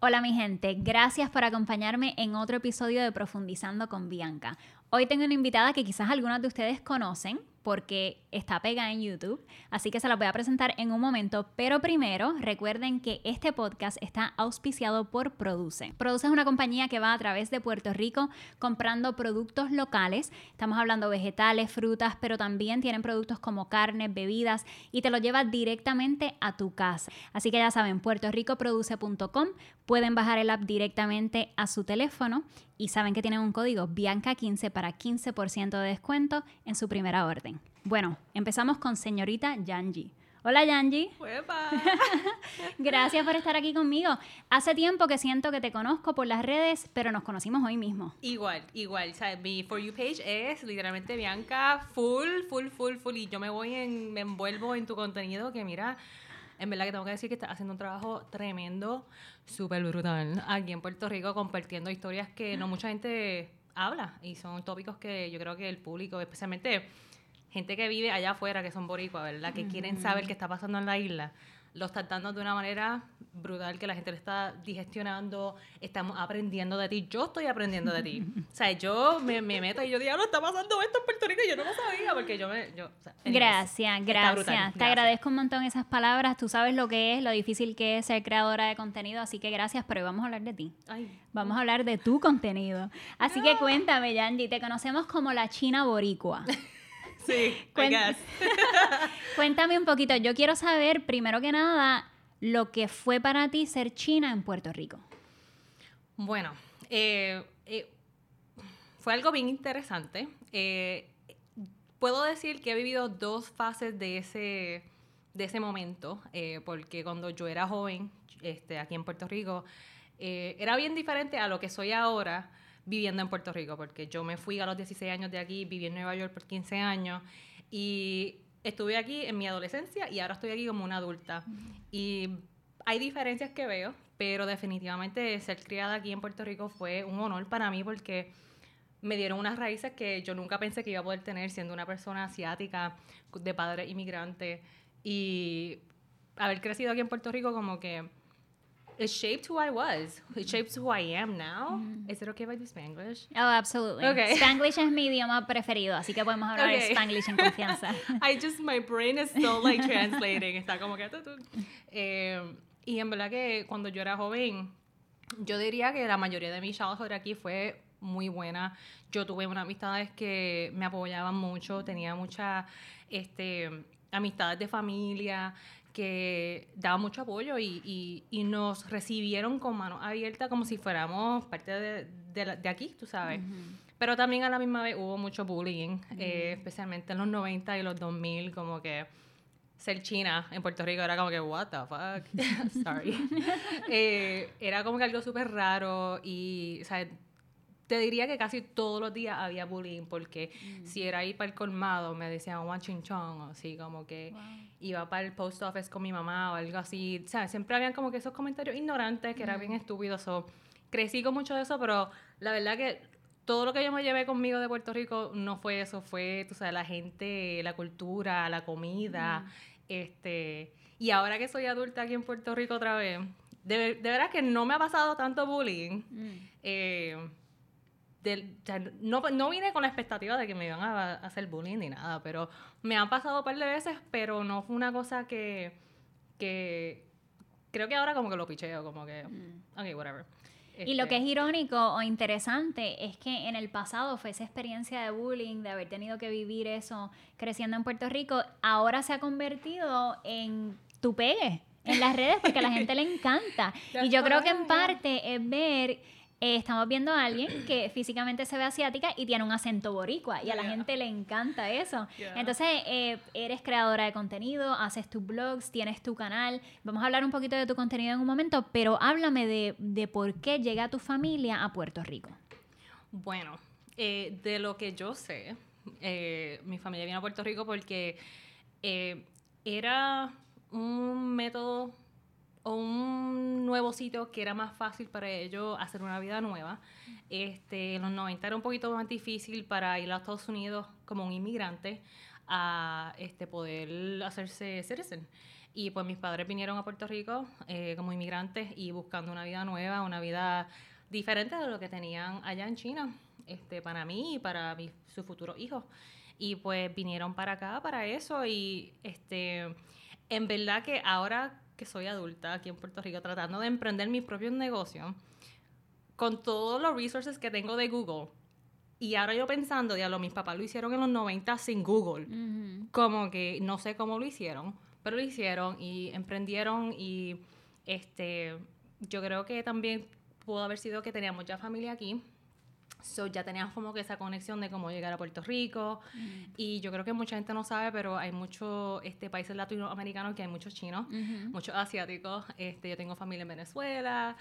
Hola mi gente, gracias por acompañarme en otro episodio de Profundizando con Bianca. Hoy tengo una invitada que quizás algunos de ustedes conocen, porque está pegada en YouTube, así que se la voy a presentar en un momento, pero primero recuerden que este podcast está auspiciado por Produce. Produce es una compañía que va a través de Puerto Rico comprando productos locales, estamos hablando vegetales, frutas, pero también tienen productos como carnes, bebidas y te lo lleva directamente a tu casa. Así que ya saben, puertorricoproduce.com, pueden bajar el app directamente a su teléfono y saben que tienen un código Bianca15 para 15% de descuento en su primera orden. Bueno, empezamos con señorita Yanji. Hola Yanji. Gracias por estar aquí conmigo. Hace tiempo que siento que te conozco por las redes, pero nos conocimos hoy mismo. Igual, igual. O sea, mi For You page es literalmente Bianca full, full, full, full. Y yo me voy en, me envuelvo en tu contenido que mira, en verdad que tengo que decir que estás haciendo un trabajo tremendo, súper brutal, aquí en Puerto Rico, compartiendo historias que no mucha gente habla y son tópicos que yo creo que el público, especialmente gente que vive allá afuera, que son boricuas, ¿verdad? Que quieren saber qué está pasando en la isla lo está dando de una manera brutal que la gente lo está digestionando, estamos aprendiendo de ti, yo estoy aprendiendo de ti. o sea, yo me, meto y yo digo, no, está pasando esto en Puerto Rico y yo no lo sabía porque yo me... Yo, gracias, gracias. Te agradezco un montón esas palabras, tú sabes lo que es, lo difícil que es ser creadora de contenido, así que gracias, pero vamos a hablar de ti. Vamos a hablar de tu contenido. Así que cuéntame, Yandy, te conocemos como la China Boricua. Sí, Cuéntame un poquito. Yo quiero saber, primero que nada, lo que fue para ti ser china en Puerto Rico. Bueno, eh, eh, fue algo bien interesante. Eh, puedo decir que he vivido dos fases de ese, de ese momento, porque cuando yo era joven, este, aquí en Puerto Rico, era bien diferente a lo que soy ahora viviendo en Puerto Rico, porque yo me fui a los 16 años de aquí, viví en Nueva York por 15 años y estuve aquí en mi adolescencia y ahora estoy aquí como una adulta. Y hay diferencias que veo, pero definitivamente ser criada aquí en Puerto Rico fue un honor para mí porque me dieron unas raíces que yo nunca pensé que iba a poder tener siendo una persona asiática de padre inmigrante y haber crecido aquí en Puerto Rico como que it shaped who I was. It shapes who I am now. Mm. Is it okay if I do Spanglish? Oh, absolutely. Okay. Spanglish es mi idioma preferido, así que podemos hablar okay. Spanglish en confianza. I just, my brain is still like translating. Está como que... Eh, y en verdad que cuando yo era joven, yo diría que la mayoría de mi childhood aquí fue muy buena. Yo tuve unas amistades que me apoyaban mucho, tenía muchas este, amistades de familia, que daba mucho apoyo y, y, nos recibieron con manos abiertas como si fuéramos parte de, de, aquí, tú sabes. Pero también a la misma vez hubo mucho bullying, eh, especialmente en los 90 y los 2000, como que ser china en Puerto Rico era como que, what the fuck, sorry. Eh, era como que algo súper raro y, o sea, te diría que casi todos los días había bullying porque mm. si era ir para el colmado me decían chong así como que iba para el post office con mi mamá o algo así, ¿sabes? Siempre habían como que esos comentarios ignorantes que eran bien estúpidos. So, crecí con mucho de eso, pero la verdad que todo lo que yo me llevé conmigo de Puerto Rico no fue eso, fue, tú sabes, la gente, la cultura, la comida, este... Y ahora que soy adulta aquí en Puerto Rico otra vez, de, de verdad que no me ha pasado tanto bullying. Mm. Eh, no, no vine con la expectativa de que me iban a, hacer bullying ni nada, pero me han pasado un par de veces, pero no fue una cosa que, que creo que ahora como que lo picheo, como que, mm. ok, whatever. Y lo que es este irónico o interesante es que en el pasado fue esa experiencia de bullying, de haber tenido que vivir eso creciendo en Puerto Rico, ahora se ha convertido en tu pegue en las redes porque a la gente le encanta. y yo creo que en parte es ver eh, estamos viendo a alguien que físicamente se ve asiática y tiene un acento boricua y a la gente le encanta eso. Entonces, eh, eres creadora de contenido, haces tus blogs, tienes tu canal. Vamos a hablar un poquito de tu contenido en un momento, pero háblame de, de por qué llega tu familia a Puerto Rico. Bueno, eh, de lo que yo sé, mi familia vino a Puerto Rico porque era un método un nuevo sitio que era más fácil para ellos hacer una vida nueva. Este, en los 90 era un poquito más difícil para ir a Estados Unidos como un inmigrante a este, poder hacerse citizen. Y pues mis padres vinieron a Puerto Rico eh, como inmigrantes y buscando una vida nueva, una vida diferente de lo que tenían allá en China, este, para mí y para mi, sus futuros hijos. Y pues vinieron para acá para eso y este, en verdad que ahora que soy adulta aquí en Puerto Rico tratando de emprender mis propios negocios, con todos los resources que tengo de Google, y ahora yo pensando, diablo, mis papás lo hicieron en los 90 sin Google. Como que no sé cómo lo hicieron, pero lo hicieron y emprendieron y este yo creo que también pudo haber sido que teníamos ya familia aquí. So, ya teníamos como que esa conexión de cómo llegar a Puerto Rico. Y yo creo que mucha gente no sabe, pero hay muchos este, países latinoamericanos que hay muchos chinos, muchos asiáticos. Este, yo tengo familia en Venezuela.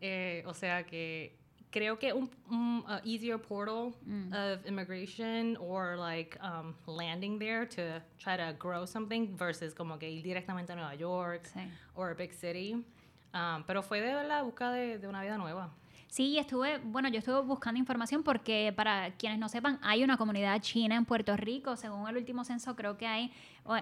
Eh, o sea que creo que un, un uh, easier portal mm. of immigration or like um, landing there to try to grow something versus como que ir directamente a Nueva York sí. or a big city. Um, pero fue de la búsqueda de, de una vida nueva. Sí, estuve, bueno, yo estuve buscando información porque para quienes no sepan, hay una comunidad china en Puerto Rico. Según el último censo, creo que hay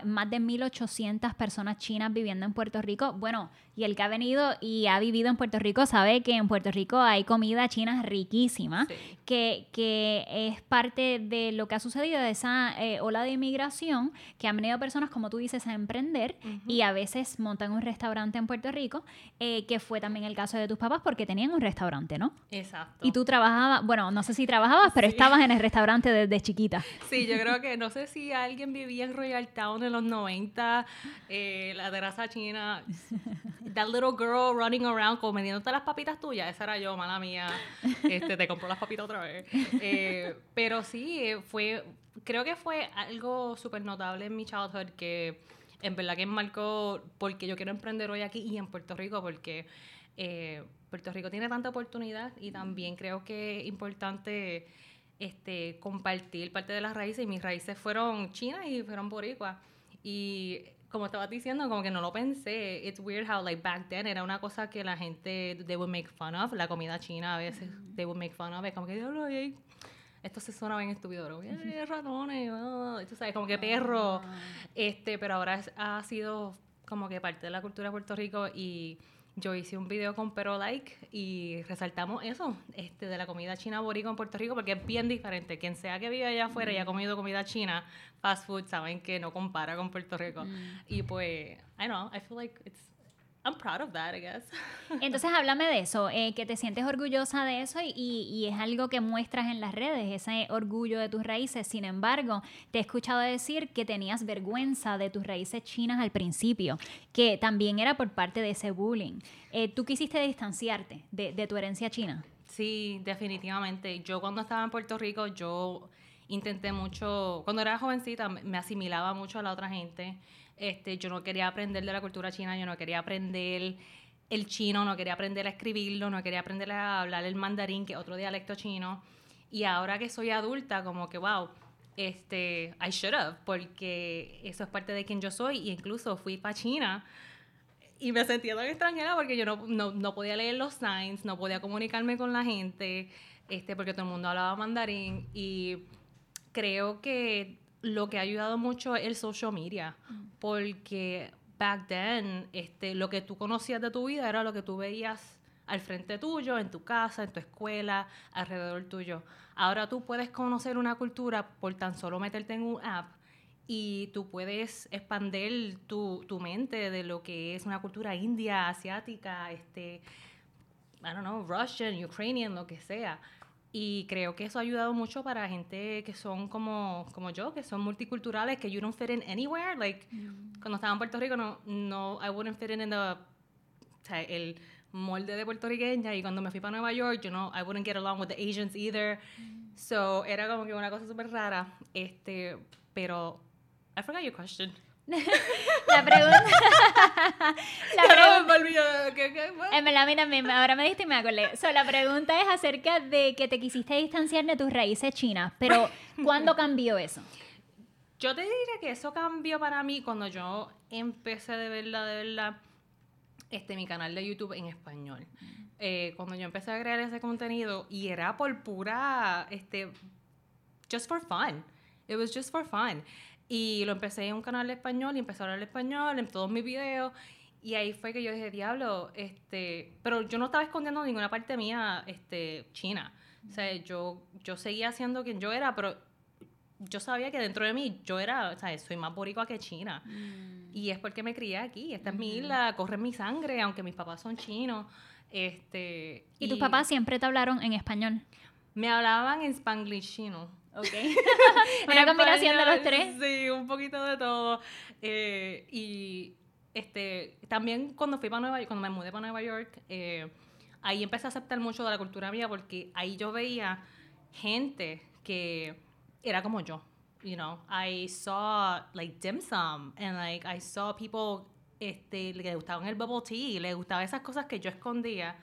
más de 1.800 personas chinas viviendo en Puerto Rico. Bueno, y el que ha venido y ha vivido en Puerto Rico sabe que en Puerto Rico hay comida china riquísima, que, que, es parte de lo que ha sucedido de esa eh, ola de inmigración, que han venido personas, como tú dices, a emprender y a veces montan un restaurante en Puerto Rico, eh, que fue también el caso de tus papás porque tenían un restaurante, ¿no? Exacto. Y tú trabajabas, bueno, no sé si trabajabas, pero estabas en el restaurante desde chiquita. Sí, yo creo que no sé si alguien vivía en Royal Town en los 90, eh, la terraza china, that little girl running around comiéndote las papitas tuyas, esa era yo, mala mía, este, te compró las papitas otra vez. Eh, pero sí, fue, creo que fue algo súper notable en mi childhood que en verdad que marcó porque yo quiero emprender hoy aquí y en Puerto Rico porque... Eh, Puerto Rico tiene tanta oportunidad y también creo que es importante este, compartir parte de las raíces y mis raíces fueron chinas y fueron boricuas. Y como estabas diciendo, como que no lo pensé. It's weird how, like, back then era una cosa que la gente, they would make fun of. La comida china a veces, they would make fun of. Es como que, diablo, esto se suena bien estúpido, pero, ratones, oh", tú sabes, como que perro. Ah. Este, pero ahora ha sido como que parte de la cultura de Puerto Rico y yo hice un video con Pero Like y resaltamos eso, este, de la comida china boricua en Puerto Rico, porque es bien diferente. Quien sea que vive allá afuera y ha comido comida china, fast food, saben que no compara con Puerto Rico. Mm. Y pues, I know, I feel like it's I'm proud of that, I guess. Entonces, háblame de eso, eh, que te sientes orgullosa de eso y, y, es algo que muestras en las redes, ese orgullo de tus raíces. Sin embargo, te he escuchado decir que tenías vergüenza de tus raíces chinas al principio, que también era por parte de ese bullying. Eh, ¿Tú quisiste distanciarte de, de tu herencia china? Sí, definitivamente. Yo cuando estaba en Puerto Rico, yo intenté mucho, cuando era jovencita, me asimilaba mucho a la otra gente este, yo no quería aprender de la cultura china, yo no quería aprender el chino, no quería aprender a escribirlo, no quería aprender a hablar el mandarín, que es otro dialecto chino. Y ahora que soy adulta, como que, wow, este, I should have, porque eso es parte de quien yo soy. Y incluso fui para China y me sentía tan extranjera porque yo no, no, no, podía leer los signs, no podía comunicarme con la gente, este, porque todo el mundo hablaba mandarín. Y creo que lo que ha ayudado mucho es el social media, mm. porque back then, este, lo que tú conocías de tu vida era lo que tú veías al frente tuyo, en tu casa, en tu escuela, alrededor tuyo. Ahora tú puedes conocer una cultura por tan solo meterte en un app y tú puedes expandir tu, tu mente de lo que es una cultura india, asiática, este, I don't know, Russian, Ukrainian, lo que sea. Y creo que eso ha ayudado mucho para gente que son como, como yo, que son multiculturales, que you don't fit in anywhere. Like, mm. cuando estaba en Puerto Rico, no, no, I wouldn't fit in in the, o sea, el molde de puertorriqueña. Y cuando me fui para Nueva York, you know, I wouldn't get along with the Asians either. Mm. So, era como que una cosa súper rara. Este, pero, I forgot your question. La pregunta. la pregunta. ¿Qué, qué, eh, me mira, ahora me diste y me acordé. So, la pregunta es acerca de que te quisiste distanciar de tus raíces chinas, pero ¿cuándo cambió eso? Yo te diría que eso cambió para mí cuando yo empecé de verla, de verdad, este, mi canal de YouTube en español. Eh, cuando yo empecé a crear ese contenido y era por pura, este, just for fun. It was just for fun. Y lo empecé en un canal de español y empecé a hablar español en todos mis videos. Y ahí fue que yo dije, diablo, este, pero yo no estaba escondiendo ninguna parte mía, este, china. O sea, yo, yo seguía siendo quien yo era, pero yo sabía que dentro de mí yo era, o sea, soy más boricua que china. Mm. Y es porque me crié aquí. Esta es mi isla, corre mi sangre, aunque mis papás son chinos. Este, ¿Y tus papás siempre te hablaron en español? Me hablaban en spanglish chino. Ok. Una combinación de los tres. Sí, un poquito de todo. Eh, y este, también cuando fui para Nueva York, cuando me mudé para Nueva York, eh, ahí empecé a aceptar mucho de la cultura mía porque ahí yo veía gente que era como yo. You know, I saw like dim sum and like I saw people este, le gustaban el bubble tea, le gustaban esas cosas que yo escondía,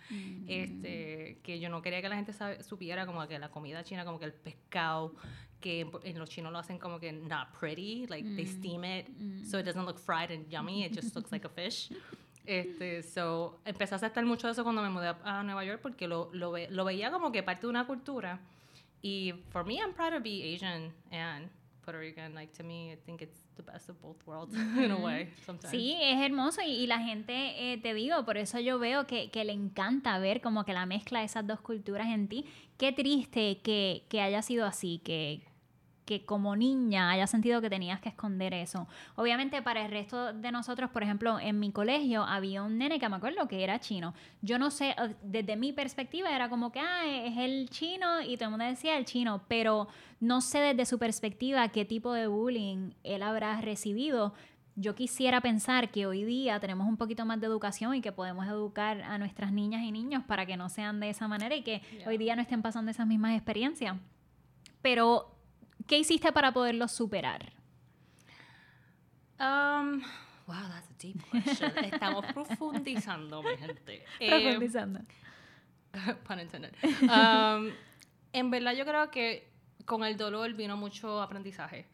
este, que yo no quería que la gente supiera, como que la comida china, como que el pescado, que en, los chinos lo hacen como que not pretty, like they steam it, so it doesn't look fried and yummy, it just looks like a fish. Este, so, empecé a aceptar mucho de eso cuando me mudé a, a Nueva York porque lo, lo, ve- lo veía como que parte de una cultura. Y for me, I'm proud to be Asian and Puerto Rican. Like, to me, I think it's the best of both worlds in a way, sometimes. Sí, es hermoso y, y la gente, eh, te digo, por eso yo veo que, que le encanta ver como que la mezcla de esas dos culturas en ti. Qué triste que, que haya sido así, que, que como niña haya sentido que tenías que esconder eso. Obviamente para el resto de nosotros, por ejemplo, en mi colegio había un nene que me acuerdo que era chino. Yo no sé, desde mi perspectiva era como que, ah, es el chino y todo el mundo decía el chino, pero no sé desde su perspectiva qué tipo de bullying él habrá recibido. Yo quisiera pensar que hoy día tenemos un poquito más de educación y que podemos educar a nuestras niñas y niños para que no sean de esa manera y que Yeah. hoy día no estén pasando esas mismas experiencias. Pero, ¿qué hiciste para poderlo superar? Um, wow, that's a deep question. Estamos profundizando, mi gente. Eh, Profundizando. pun intended. Um, en verdad, yo creo que con el dolor vino mucho aprendizaje.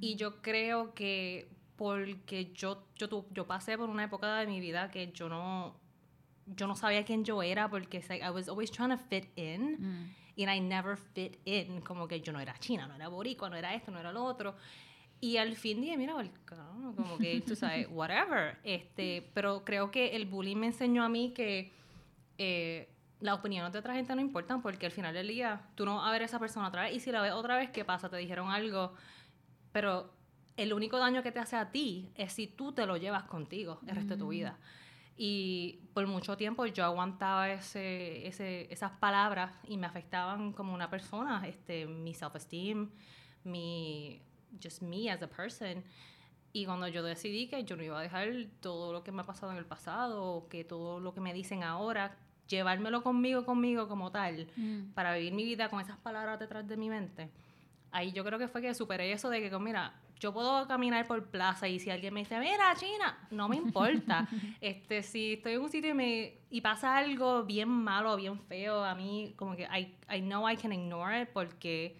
Y yo creo que porque yo, yo, tu- yo pasé por una época de mi vida que yo no, yo no sabía quién yo era porque like, I was always trying to fit in Mm. And I never fit in. Como que yo no era china, no era boricua, no era esto, no era lo otro. Y al fin dije, mira, como que tú sabes, whatever. Este, pero creo que el bullying me enseñó a mí que eh, las opiniones de otra gente no importan porque al final del día tú no vas a ver a esa persona otra vez y si la ves otra vez, ¿qué pasa? Te dijeron algo, pero el único daño que te hace a ti es si tú te lo llevas contigo el resto de tu vida. Y por mucho tiempo yo aguantaba ese, ese, esas palabras y me afectaban como una persona, este, mi self-esteem, mi, just me as a person. Y cuando yo decidí que yo no iba a dejar todo lo que me ha pasado en el pasado, o que todo lo que me dicen ahora, llevármelo conmigo, conmigo como tal, Mm. para vivir mi vida con esas palabras detrás de mi mente, ahí yo creo que fue que superé eso de que, mira, yo puedo caminar por plaza y si alguien me dice, mira, China, no me importa. este, si estoy en un sitio y, me, y pasa algo bien malo, bien feo, a mí como que I, I know I can ignore it porque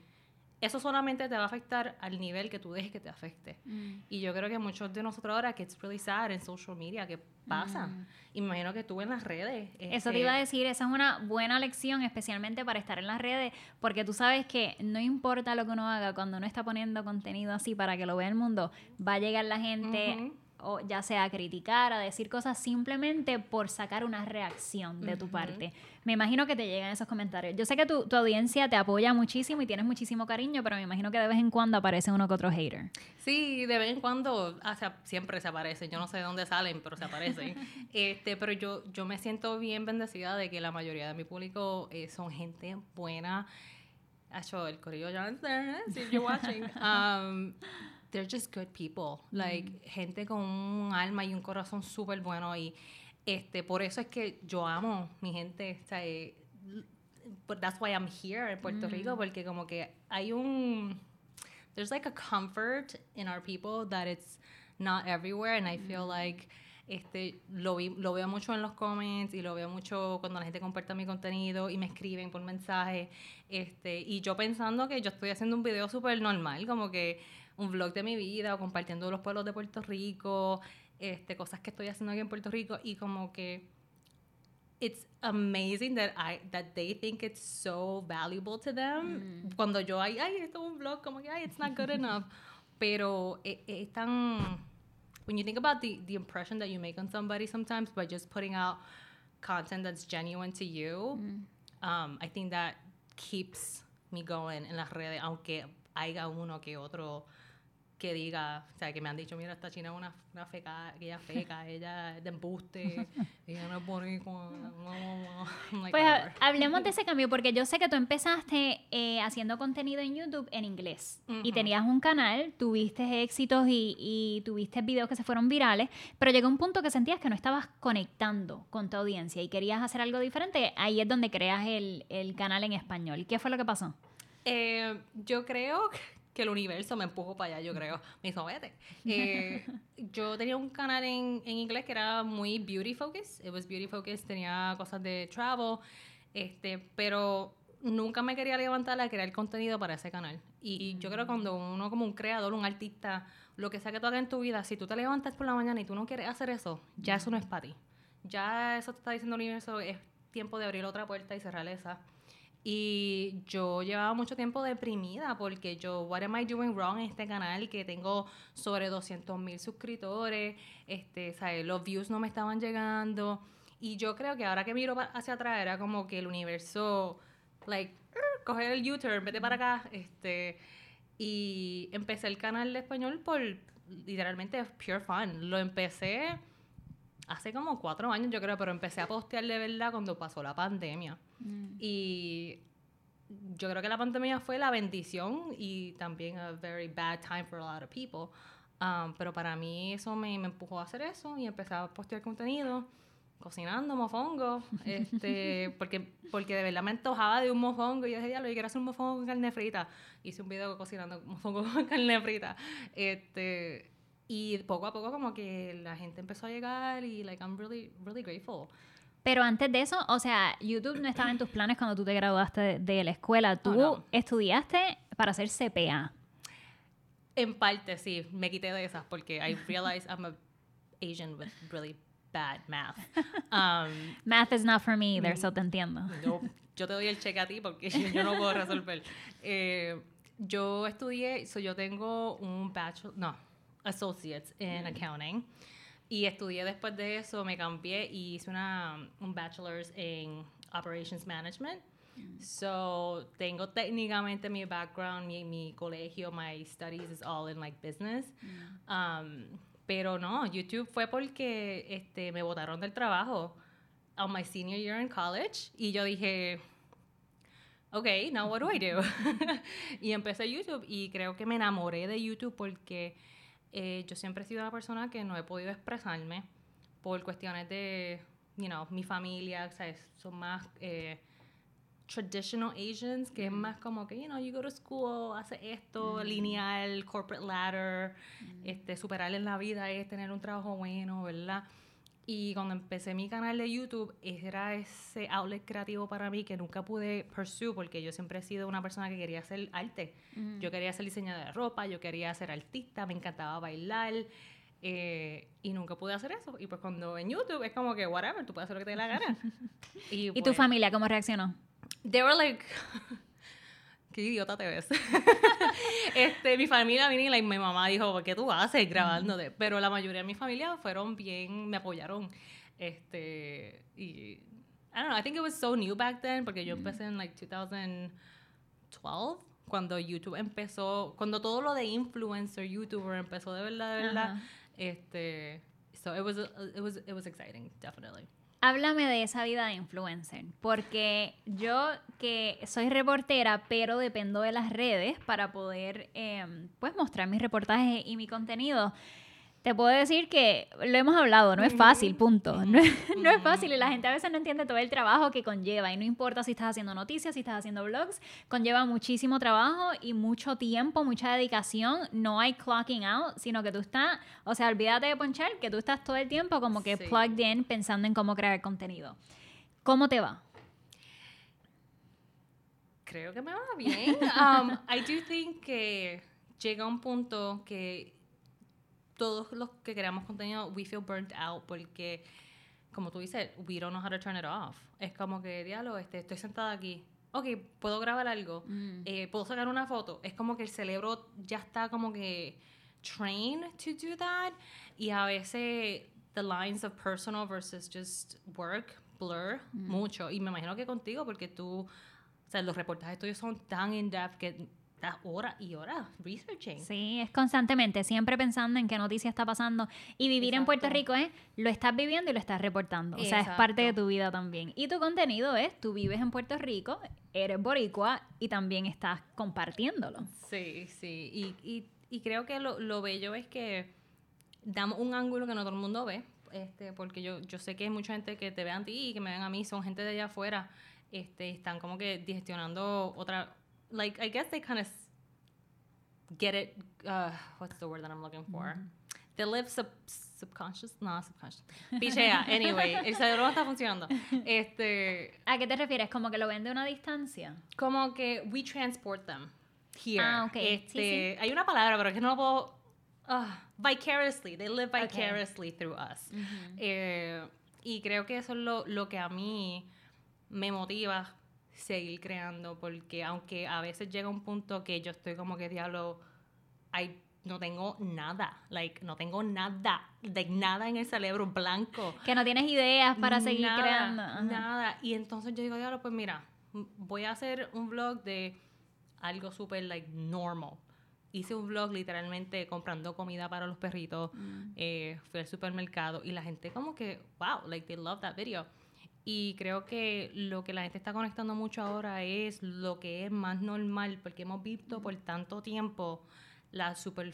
eso solamente te va a afectar al nivel que tú dejes que te afecte. Mm. Y yo creo que muchos de nosotros ahora, que it's really sad en social media, que pasa. Me imagino que tú en las redes. Eso te este, iba a decir, esa es una buena lección, especialmente para estar en las redes, porque tú sabes que no importa lo que uno haga, cuando uno está poniendo contenido así para que lo vea el mundo, va a llegar la gente. O ya sea a criticar, a decir cosas simplemente por sacar una reacción de tu Ujú. parte. Me imagino que te llegan esos comentarios. Yo sé que tu, tu audiencia te apoya muchísimo y tienes muchísimo cariño, pero me imagino que de vez en cuando aparece uno que otro hater. Sí, de vez en cuando, o sea, siempre se aparecen. Yo no sé de dónde salen, pero se aparecen. este, pero yo, yo me siento bien bendecida de que la mayoría de mi público eh, son gente buena. Hecho, el corillo Johnson, si you're watching. Um, they're just good people. Like, gente con un alma y un corazón súper bueno. Y este, por eso es que yo amo mi gente. O sea, eh, but that's why I'm here en Puerto Rico, porque como que hay un there's like a comfort in our people that it's not everywhere and I feel like este lo, vi- lo veo mucho en los comments y lo veo mucho cuando la gente comparte mi contenido y me escriben por mensaje este y yo pensando que yo estoy haciendo un video súper normal como que un vlog de mi vida o compartiendo los pueblos de Puerto Rico este cosas que estoy haciendo aquí en Puerto Rico y como que it's amazing that I that they think it's so valuable to them. Cuando yo ay ay esto es un vlog como que ay it's not good enough. pero es, es tan when you think about the the impression that you make on somebody sometimes by just putting out content that's genuine to you, um, I think that keeps me going en las redes, aunque haya uno que otro que diga, o sea, que me han dicho, mira, esta china es una, una feca, ella feca, ella es de embuste, ella no es I'm like, Pues ha- whatever. hablemos de ese cambio, porque yo sé que tú empezaste eh, haciendo contenido en YouTube en inglés y tenías un canal, tuviste éxitos y, y tuviste videos que se fueron virales, pero llegó un punto que sentías que no estabas conectando con tu audiencia y querías hacer algo diferente. Ahí es donde creas el, el canal en español. ¿Qué fue lo que pasó? Eh, yo creo que el universo me empujó para allá, yo creo. Me hizo, vete. Eh, yo tenía un canal en, en inglés que era muy beauty focused. It was beauty focused, tenía cosas de travel, este, pero nunca me quería levantar a crear contenido para ese canal. Y yo creo que cuando uno como un creador, un artista, lo que sea que tú hagas en tu vida, si tú te levantas por la mañana y tú no quieres hacer eso, ya eso no es para ti. Ya eso te está diciendo el universo, es tiempo de abrir otra puerta y cerrar esa. Y yo llevaba mucho tiempo deprimida porque yo, what am I doing wrong en este canal? Que tengo sobre 200 mil suscriptores, este, ¿sabes? los views no me estaban llegando. Y yo creo que ahora que miro hacia atrás era como que el universo, like, "Er", coger el U-turn, vete para acá. Este, y empecé el canal de español por literalmente pure fun. Lo empecé hace como cuatro años, yo creo, pero empecé a postear de verdad cuando pasó la pandemia. Y yo creo que la pandemia fue la bendición y también a very bad time for a lot of people. Um, pero para mí eso me, me empujó a hacer eso y empecé a postear contenido, cocinando mofongo, este, porque, porque de verdad me antojaba de un mofongo y yo decía, yo quiero hacer un mofongo con carne frita. Hice un video cocinando mofongo con carne frita. Este, y poco a poco como que la gente empezó a llegar y like I'm really, really grateful. Pero antes de eso, o sea, YouTube no estaba en tus planes cuando tú te graduaste de, de la escuela. Tú no. estudiaste para ser CPA. En parte, sí, me quité de esas porque I realized I'm a Asian with really bad math. Um, Math is not for me Mm. either, so te entiendo. yo, yo te doy el cheque a ti porque yo, yo no puedo resolver. Eh, yo estudié, so yo tengo un bachelor, no, associates in accounting. Y estudié después de eso, me cambié y hice una, un bachelor's en operations management. So, tengo técnicamente mi background, mi, mi colegio, my studies is all in like business. Um, pero no, YouTube fue porque este, me botaron del trabajo on my senior year in college y yo dije, ok, now what do I do? y empecé YouTube y creo que me enamoré de YouTube porque eh, yo siempre he sido una persona que no he podido expresarme por cuestiones de, you know, mi familia, ¿sabes? Son más eh, traditional Asians, que es más como que, you know, you go to school, hace esto, lineal, corporate ladder, este, superar en la vida es tener un trabajo bueno, ¿verdad? Y cuando empecé mi canal de YouTube, era ese outlet creativo para mí que nunca pude pursue porque yo siempre he sido una persona que quería hacer arte. Yo quería ser diseñadora de ropa, yo quería ser artista, me encantaba bailar eh, y nunca pude hacer eso. Y pues cuando en YouTube es como que, whatever, tú puedes hacer lo que te dé la gana. y, ¿Y tu pues, familia cómo reaccionó? They were like, qué idiota te ves. este, mi familia vino y like, mi mamá dijo, ¿qué tú haces grabándote? Pero la mayoría de mi familia fueron bien, me apoyaron. Este, y, I don't know, I think it was so new back then, porque yo empecé en like 2012, cuando YouTube empezó, cuando todo lo de influencer, YouTuber empezó de verdad, de verdad. Este, so it was, it was, it was exciting, definitely. Háblame de esa vida de influencer, porque yo que soy reportera, pero dependo de las redes para poder eh, mostrar mis reportajes y mi contenido. Te puedo decir que lo hemos hablado, no es fácil, punto. No, es- no es fácil y la gente a veces no entiende todo el trabajo que conlleva y no importa si estás haciendo noticias, si estás haciendo blogs, conlleva muchísimo trabajo y mucho tiempo, mucha dedicación. No hay clocking out, sino que tú estás, o sea, olvídate de ponchar, que tú estás todo el tiempo como que Sí. plugged in pensando en cómo crear contenido. ¿Cómo te va? Creo que me va bien. Um, I do think que llega un punto que todos los que creamos contenido, we feel burnt out porque, como tú dices, we don't know how to turn it off. Es como que, diálogo, este, estoy sentada aquí. ok, puedo grabar algo, Mm. eh, puedo sacar una foto, es como que el cerebro ya está como que trained to do that y a veces the lines of personal versus just work blur mucho y me imagino que contigo porque tú, o sea, los reportajes tuyos son tan in-depth que estás horas y horas researching. Sí, es constantemente, siempre pensando en qué noticia está pasando. Y vivir en Puerto. Rico es, lo estás viviendo y lo estás reportando. O sea, es parte de tu vida también. Y tu contenido es, tú vives en Puerto Rico, eres boricua y también estás compartiéndolo. Sí, sí. Y, y, y creo que lo, lo bello es que damos un ángulo que no todo el mundo ve. Este, porque yo, yo sé que hay mucha gente que te ve a ti y que me ven a mí, son gente de allá afuera. Este, están como que digestionando otra. Like, I guess they kind of get it. Uh, what's the word that I'm looking for? They live sub, subconscious. No, subconscious. Pichea. Anyway, el cerebro está funcionando. Este, ¿A qué te refieres? ¿Como que lo ven de una distancia? como que we transport them here. Ah, ok. Sí, Este, Hay una palabra, pero que no lo puedo. ah, vicariously. They live vicariously through us. Eh, y creo que eso es lo, lo que a mí me motiva seguir creando, porque aunque a veces llega un punto que yo estoy como que diablo, ay, no tengo nada, like, no tengo nada, de nada en el cerebro blanco. Que no tienes ideas para seguir creando. Ajá. Nada. Y entonces yo digo, diablo, pues mira, voy a hacer un vlog de algo súper, like, normal. Hice un vlog literalmente comprando comida para los perritos. Mm. eh, fui al supermercado y la gente como que, wow, like, they love that video. Y creo que lo que la gente está conectando mucho ahora es lo que es más normal, porque hemos visto por tanto tiempo la super,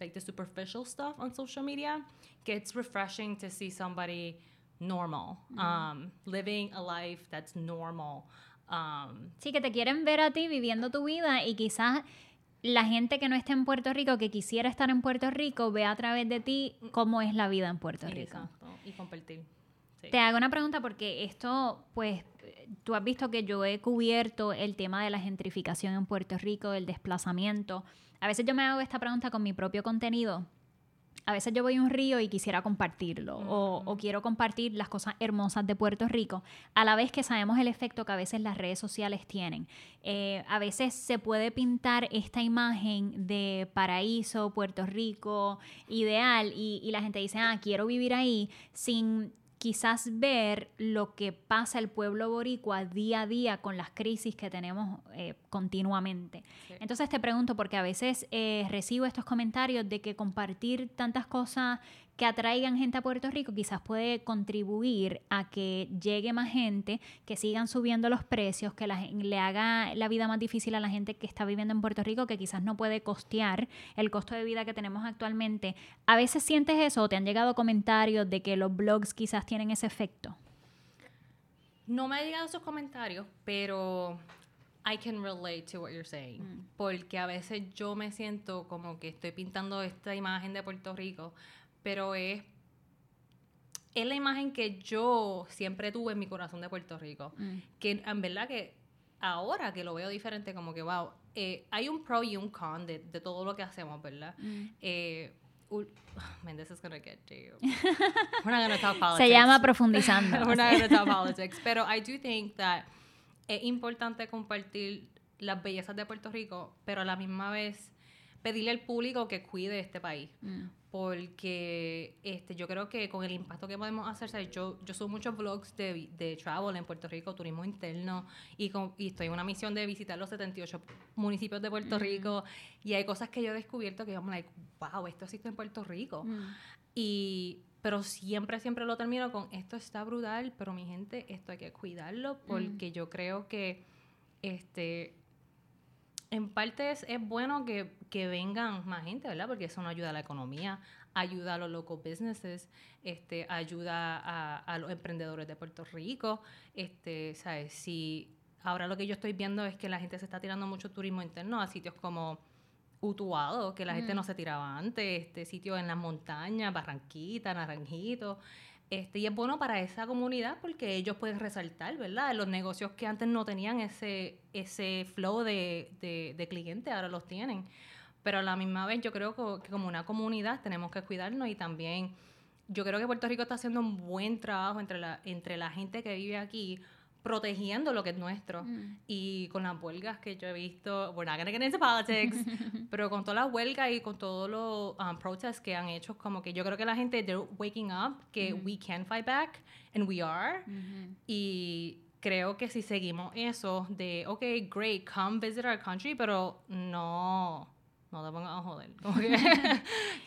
like the superficial stuff on social media, que it's refreshing to see somebody normal, um, living a life that's normal. Um, Sí, que te quieren ver a ti viviendo tu vida y quizás la gente que no esté en Puerto Rico, que quisiera estar en Puerto Rico, ve a través de ti cómo es la vida en Puerto Rico. exacto, y compartir. Sí. Te hago una pregunta porque esto, pues, tú has visto que yo he cubierto el tema de la gentrificación en Puerto Rico, el desplazamiento. A veces yo me hago esta pregunta con mi propio contenido. A veces yo voy a un río y quisiera compartirlo o, o quiero compartir las cosas hermosas de Puerto Rico, a la vez que sabemos el efecto que a veces las redes sociales tienen. Eh, a veces se puede pintar esta imagen de paraíso, Puerto Rico, ideal, y, y la gente dice, ah, quiero vivir ahí, sin quizás ver lo que pasa el pueblo boricua día a día con las crisis que tenemos eh, continuamente. Sí. Entonces te pregunto, porque a veces eh, recibo estos comentarios de que compartir tantas cosas que atraigan gente a Puerto Rico quizás puede contribuir a que llegue más gente, que sigan subiendo los precios, que la le haga la vida más difícil a la gente que está viviendo en Puerto Rico, que quizás no puede costear el costo de vida que tenemos actualmente. ¿A veces sientes eso o te han llegado comentarios de que los blogs quizás tienen ese efecto? No me han llegado esos comentarios, pero I can relate to what you're saying. Mm. Porque a veces yo me siento como que estoy pintando esta imagen de Puerto Rico, pero es, es la imagen que yo siempre tuve en mi corazón de Puerto Rico. Mm. Que en verdad que ahora que lo veo diferente, como que, wow, eh, hay un pro y un con de, de todo lo que hacemos, ¿verdad? Mm. Eh, man, this is gonna get deep. We're not gonna talk politics. Se llama profundizando. We're not to talk politics. Pero I do think that es importante compartir las bellezas de Puerto Rico, pero a la misma vez pedirle al público que cuide este país. Mm. Porque este, yo creo que con el impacto que podemos hacer, ¿sabes? yo, yo subo muchos vlogs de, de travel en Puerto Rico, turismo interno, y, con- y estoy en una misión de visitar los 78 municipios de Puerto Rico, y hay cosas que yo he descubierto que yo me like, wow, esto existe en Puerto Rico. Mm. Y, pero siempre, siempre lo termino con esto está brutal, pero mi gente, esto hay que cuidarlo porque yo creo que este en parte es, es bueno que, que vengan más gente, ¿verdad? Porque eso nos ayuda a la economía, ayuda a los local businesses, este, ayuda a, a los emprendedores de Puerto Rico. Este, ¿sabes? Si ahora lo que yo estoy viendo es que la gente se está tirando mucho turismo interno a sitios como Utuado, que la gente no se tiraba antes, este sitio en las montañas, Barranquita, Naranjito. Este, y es bueno para esa comunidad porque ellos pueden resaltar, ¿verdad? Los negocios que antes no tenían ese, ese flow de, de, de clientes, ahora los tienen. Pero a la misma vez yo creo que, como una comunidad tenemos que cuidarnos y también yo creo que Puerto Rico está haciendo un buen trabajo entre la, entre la gente que vive aquí protegiendo lo que es nuestro. Mm. Y con las huelgas que yo he visto, we're not gonna get into politics, pero con todas las huelgas y con todos los um, protests que han hecho, como que yo creo que la gente, they're waking up, que Mm. we can fight back, and we are. Ujú. Y creo que si seguimos eso de, ok, great, come visit our country, pero no, no te pongas a joder.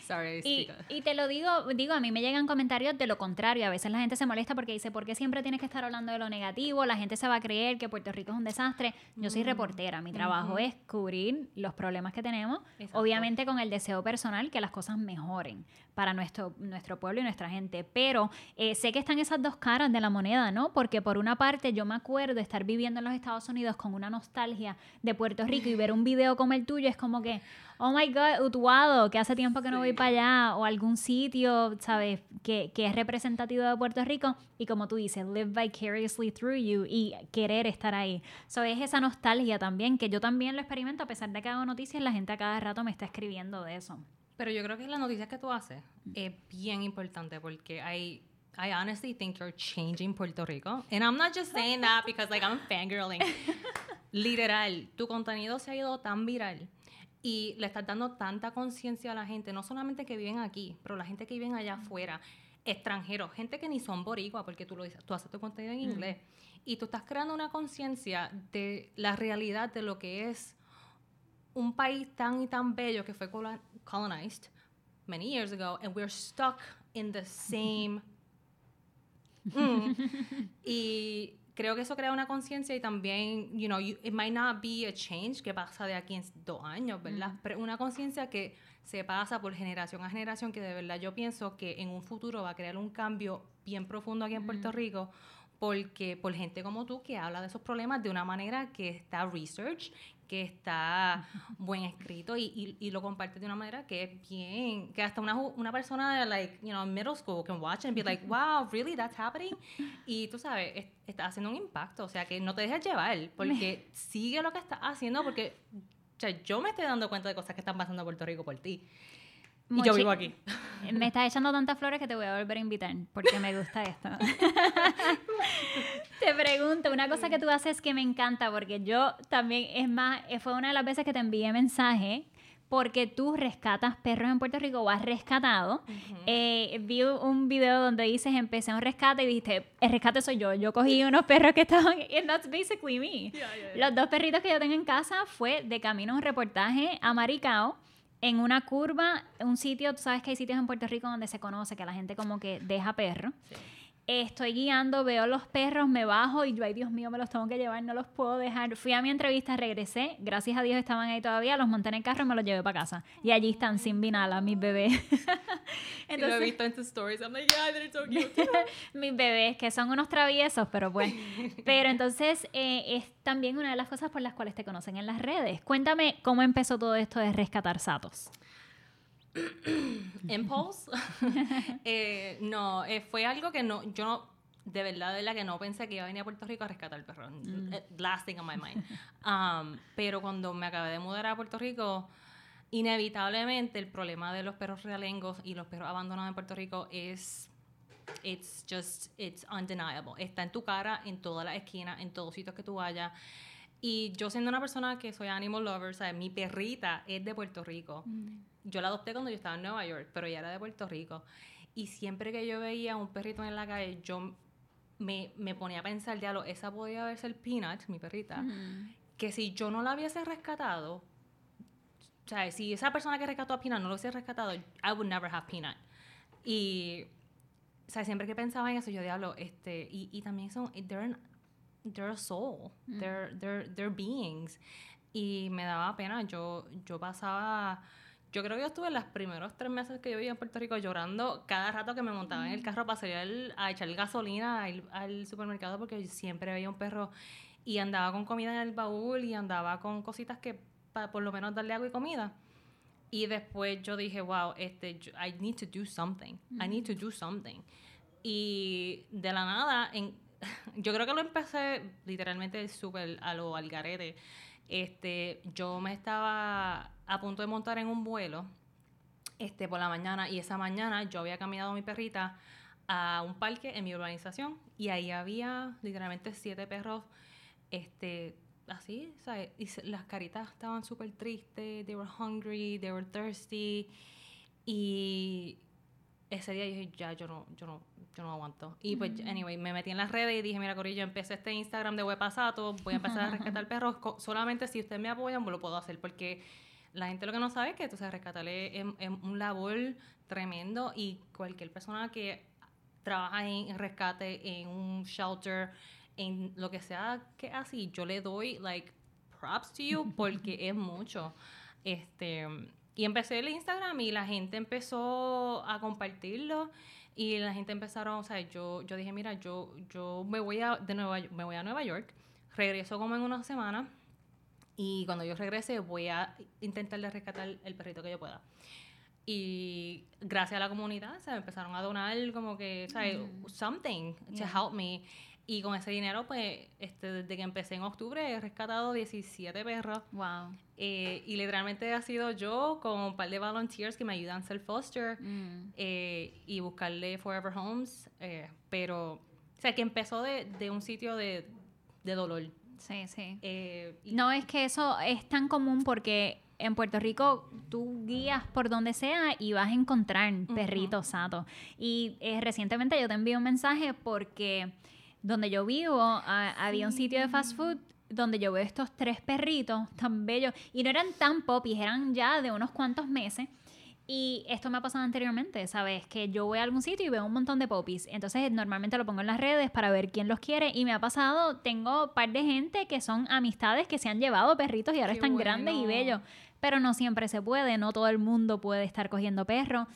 Sorry, Y, y te lo digo, digo, a mí me llegan comentarios de lo contrario. A veces la gente se molesta porque dice, ¿por qué siempre tienes que estar hablando de lo negativo? La gente se va a creer que Puerto Rico es un desastre. Yo soy reportera, mi trabajo es cubrir los problemas que tenemos, Exacto. obviamente con el deseo personal que las cosas mejoren para nuestro, nuestro pueblo y nuestra gente. Pero eh, sé que están esas dos caras de la moneda, ¿no? Porque por una parte yo me acuerdo estar viviendo en los Estados Unidos con una nostalgia de Puerto Rico y ver un video como el tuyo es como que, oh my God, Utuado, que hace tiempo que no voy para allá, o algún sitio, ¿sabes? Que, que es representativo de Puerto Rico y como tú dices, live vicariously through you y querer estar ahí. So, es esa nostalgia también, que yo también lo experimento, a pesar de que hago noticias, la gente a cada rato me está escribiendo de eso. Pero yo creo que las noticias que tú haces es bien importante porque I, I honestly think you're changing Puerto Rico. And I'm not just saying that because like I'm fangirling. Literal, tu contenido se ha ido tan viral y le estás dando tanta conciencia a la gente, no solamente que viven aquí, pero la gente que viven allá afuera, extranjeros, gente que ni son boricua, porque tú lo tú haces tu contenido en inglés y tú estás creando una conciencia de la realidad de lo que es un país tan y tan bello que fue colo- colonized many years ago and we're stuck in the same Mm. y creo que eso crea una conciencia y también you know you- it might not be a change que pasa de aquí en dos años verdad pero una conciencia que se pasa por generación a generación que de verdad yo pienso que en un futuro va a crear un cambio bien profundo aquí en Puerto Rico porque por gente como tú que habla de esos problemas de una manera que está research, que está buen escrito y, y, y lo comparte de una manera que es bien, que hasta una, una persona de like, you know, middle school can watch and be like, wow, really, that's happening. Y tú sabes, es- está haciendo un impacto, o sea, que no te dejes llevar, porque sigue lo que estás haciendo, porque o sea, yo me estoy dando cuenta de cosas que están pasando en Puerto Rico por ti. Y yo vivo aquí. Me estás echando tantas flores que te voy a volver a invitar porque me gusta esto. te pregunto, una cosa que tú haces que me encanta porque yo también, es más, eh, fue una de las veces que te envié mensaje porque tú rescatas perros en Puerto Rico o has rescatado. Eh, vi un video donde dices, empecé un rescate y dijiste, el rescate soy yo. Yo cogí unos perros que estaban, and that's basically me. Los dos perritos que yo tengo en casa fue de camino a un reportaje a Maricao en una curva, un sitio, tú sabes que hay sitios en Puerto Rico donde se conoce que la gente como que deja perro. Estoy guiando, veo los perros, me bajo y yo, ay Dios mío, me los tengo que llevar, no los puedo dejar. Fui a mi entrevista, regresé, gracias a Dios estaban ahí todavía, los monté en el carro y me los llevé para casa. Y allí están sin vinala, mis bebés. Y lo he visto en tus stories. I'm like, yeah, they're so cute. mis bebés, que son unos traviesos, pero pues. Pero entonces eh, es también una de las cosas por las cuales te conocen en las redes. Cuéntame cómo empezó todo esto de rescatar satos. Impulse. Eh, no, eh, fue algo que no, yo no, de verdad, de la que no pensé que iba a venir a Puerto Rico a rescatar el perro. Eh, Last thing on my mind. Um, pero cuando me acabé de mudar a Puerto Rico, inevitablemente el problema de los perros realengos y los perros abandonados en Puerto Rico es it's just it's undeniable. Está en tu cara, en todas las esquinas, en todos sitios que tú vayas. Y yo siendo una persona que soy animal lover, ¿sabes? mi perrita es de Puerto Rico. Yo la adopté cuando yo estaba en Nueva York, pero ella era de Puerto Rico. Y siempre que yo veía un perrito en la calle, yo me, me ponía a pensar, diablo, esa podía haber sido Peanut, mi perrita, que si yo no la hubiese rescatado, o sea, si esa persona que rescató a Peanut no lo hubiese rescatado, I would never have Peanut. Y, o sea, siempre que pensaba en eso, yo diablo, este, y, y también son, they're, an- they're a soul, they're, they're, they're beings. Y me daba pena, yo, yo pasaba, yo creo que yo estuve los primeros tres meses que yo vivía en Puerto Rico llorando cada rato que me montaba en el carro para salir al- a echar gasolina al, al supermercado porque siempre veía un perro y andaba con comida en el baúl y andaba con cositas que para por lo menos darle agua y comida. Y después yo dije, wow, este, I need to do something. I need to do something. Y de la nada, en, yo creo que lo empecé literalmente súper a lo algarete. Este, yo me estaba a punto de montar en un vuelo este, por la mañana y esa mañana yo había caminado a mi perrita a un parque en mi urbanización y ahí había literalmente siete perros, este, así, ¿sabes? Y las caritas estaban súper tristes, they were hungry, they were thirsty y ese día dije, ya, yo no, yo no, yo no aguanto. Y pues, anyway, me metí en las redes y dije, mira, Corillo, empecé este Instagram de Pasato, voy a empezar a rescatar perros. Solamente si ustedes me apoyan, pues lo puedo hacer, porque la gente lo que no sabe es que entonces rescatarle es, un labor tremendo y cualquier persona que trabaja en rescate, en un shelter, en lo que sea que así, yo le doy, like, props to you, porque es mucho. Este, y empecé el Instagram y la gente empezó a compartirlo y la gente empezaron, o sea, yo, yo dije, mira, yo, yo me voy a de Nueva, me voy a Nueva York, regreso como en una semana y cuando yo regrese voy a intentar rescatar el perrito que yo pueda. Y gracias a la comunidad se me empezaron a donar como que, ¿sabes? Mm. Something to help me. Y con ese dinero, pues, este, desde que empecé en octubre, he rescatado 17 perros. Wow. Eh, y literalmente ha sido yo con un par de volunteers que me ayudan a hacer foster mm. eh, y buscarle Forever Homes. Eh, pero, o sea, que empezó de, de un sitio de, de dolor. Sí, sí. no es que eso es tan común porque en Puerto Rico tú guías por donde sea y vas a encontrar perritos satos. Y recientemente yo te envío un mensaje porque donde yo vivo había un sitio de fast food donde yo veo estos tres perritos tan bellos y no eran tan popis, eran ya de unos cuantos meses. Y esto me ha pasado anteriormente, ¿sabes? Que yo voy a algún sitio y veo un montón de popis. Entonces normalmente lo pongo en las redes para ver quién los quiere. Y me ha pasado, tengo un par de gente que son amistades que se han llevado perritos y ahora están grandes y bellos. Pero no siempre se puede, no todo el mundo puede estar cogiendo perros.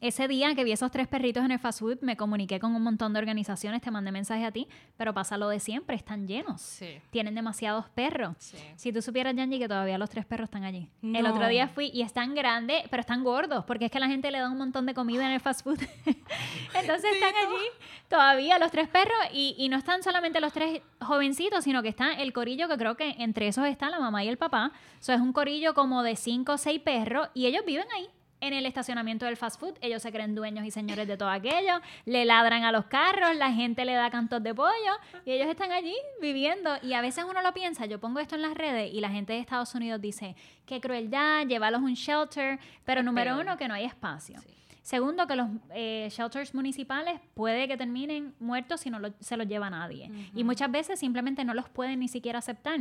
Ese día que vi esos tres perritos en el fast food, me comuniqué con un montón de organizaciones, te mandé mensaje a ti, pero pasa lo de siempre, están llenos. Sí. Tienen demasiados perros. Si tú supieras, Yanji, que todavía los tres perros están allí. El otro día fui y están grandes, pero están gordos, porque es que la gente le da un montón de comida en el fast food. Entonces están allí todavía los tres perros y, y no están solamente los tres jovencitos, sino que está el corillo, que creo que entre esos está la mamá y el papá. Eso es un corillo como de cinco o seis perros y ellos viven ahí en el estacionamiento del fast food. Ellos se creen dueños y señores de todo aquello, le ladran a los carros, la gente le da cantos de pollo y ellos están allí viviendo. Y a veces uno lo piensa, yo pongo esto en las redes y la gente de Estados Unidos dice, qué crueldad, llévalos a un shelter, pero número uno, que no hay espacio. Segundo, que los eh, shelters municipales puede que terminen muertos si no se los lleva nadie. Y muchas veces simplemente no los pueden ni siquiera aceptar.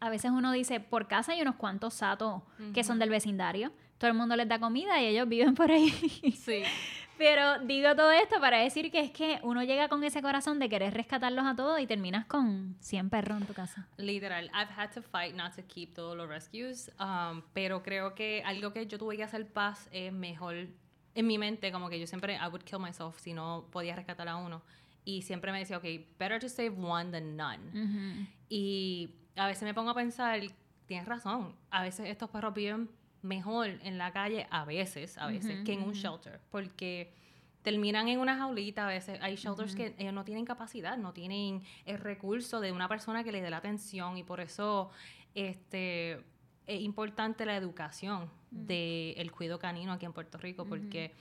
A veces uno dice, por casa hay unos cuantos satos que son del vecindario, todo el mundo les da comida y ellos viven por ahí. Sí. Pero digo todo esto para decir que es que uno llega con ese corazón de querer rescatarlos a todos y terminas con 100 perros en tu casa. Literal, I've had to fight not to keep todos los rescues, um, pero creo que algo que yo tuve que hacer paz es mejor en mi mente, como que yo siempre, I would kill myself si no podía rescatar a uno. Y siempre me decía, ok, better to save one than none. Y a veces me pongo a pensar, tienes razón, a veces estos perros viven mejor en la calle a veces, a veces, que en un shelter, porque terminan en una jaulita a veces. Hay shelters que ellos no tienen capacidad, no tienen el recurso de una persona que les dé la atención y por eso este, es importante la educación del cuidado canino aquí en Puerto Rico, porque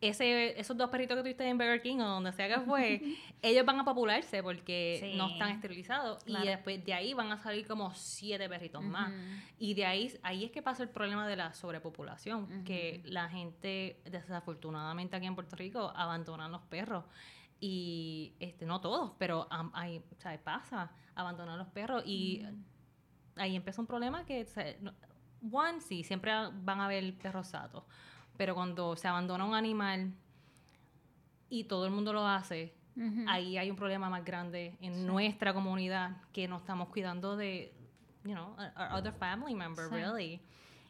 ese, esos dos perritos que tuviste en Burger King o donde sea que fue, ellos van a popularse porque no están esterilizados. Y después de ahí van a salir como siete perritos más. Y de ahí, ahí es que pasa el problema de la sobrepopulación, que la gente desafortunadamente aquí en Puerto Rico abandonan los perros. Y este no todos, pero ahí o pasa, abandonan los perros y ahí empieza un problema que, one, sí, siempre van a haber perros satos pero cuando se abandona un animal y todo el mundo lo hace, ahí hay un problema más grande en nuestra comunidad que no estamos cuidando de, you know, our other family member, really.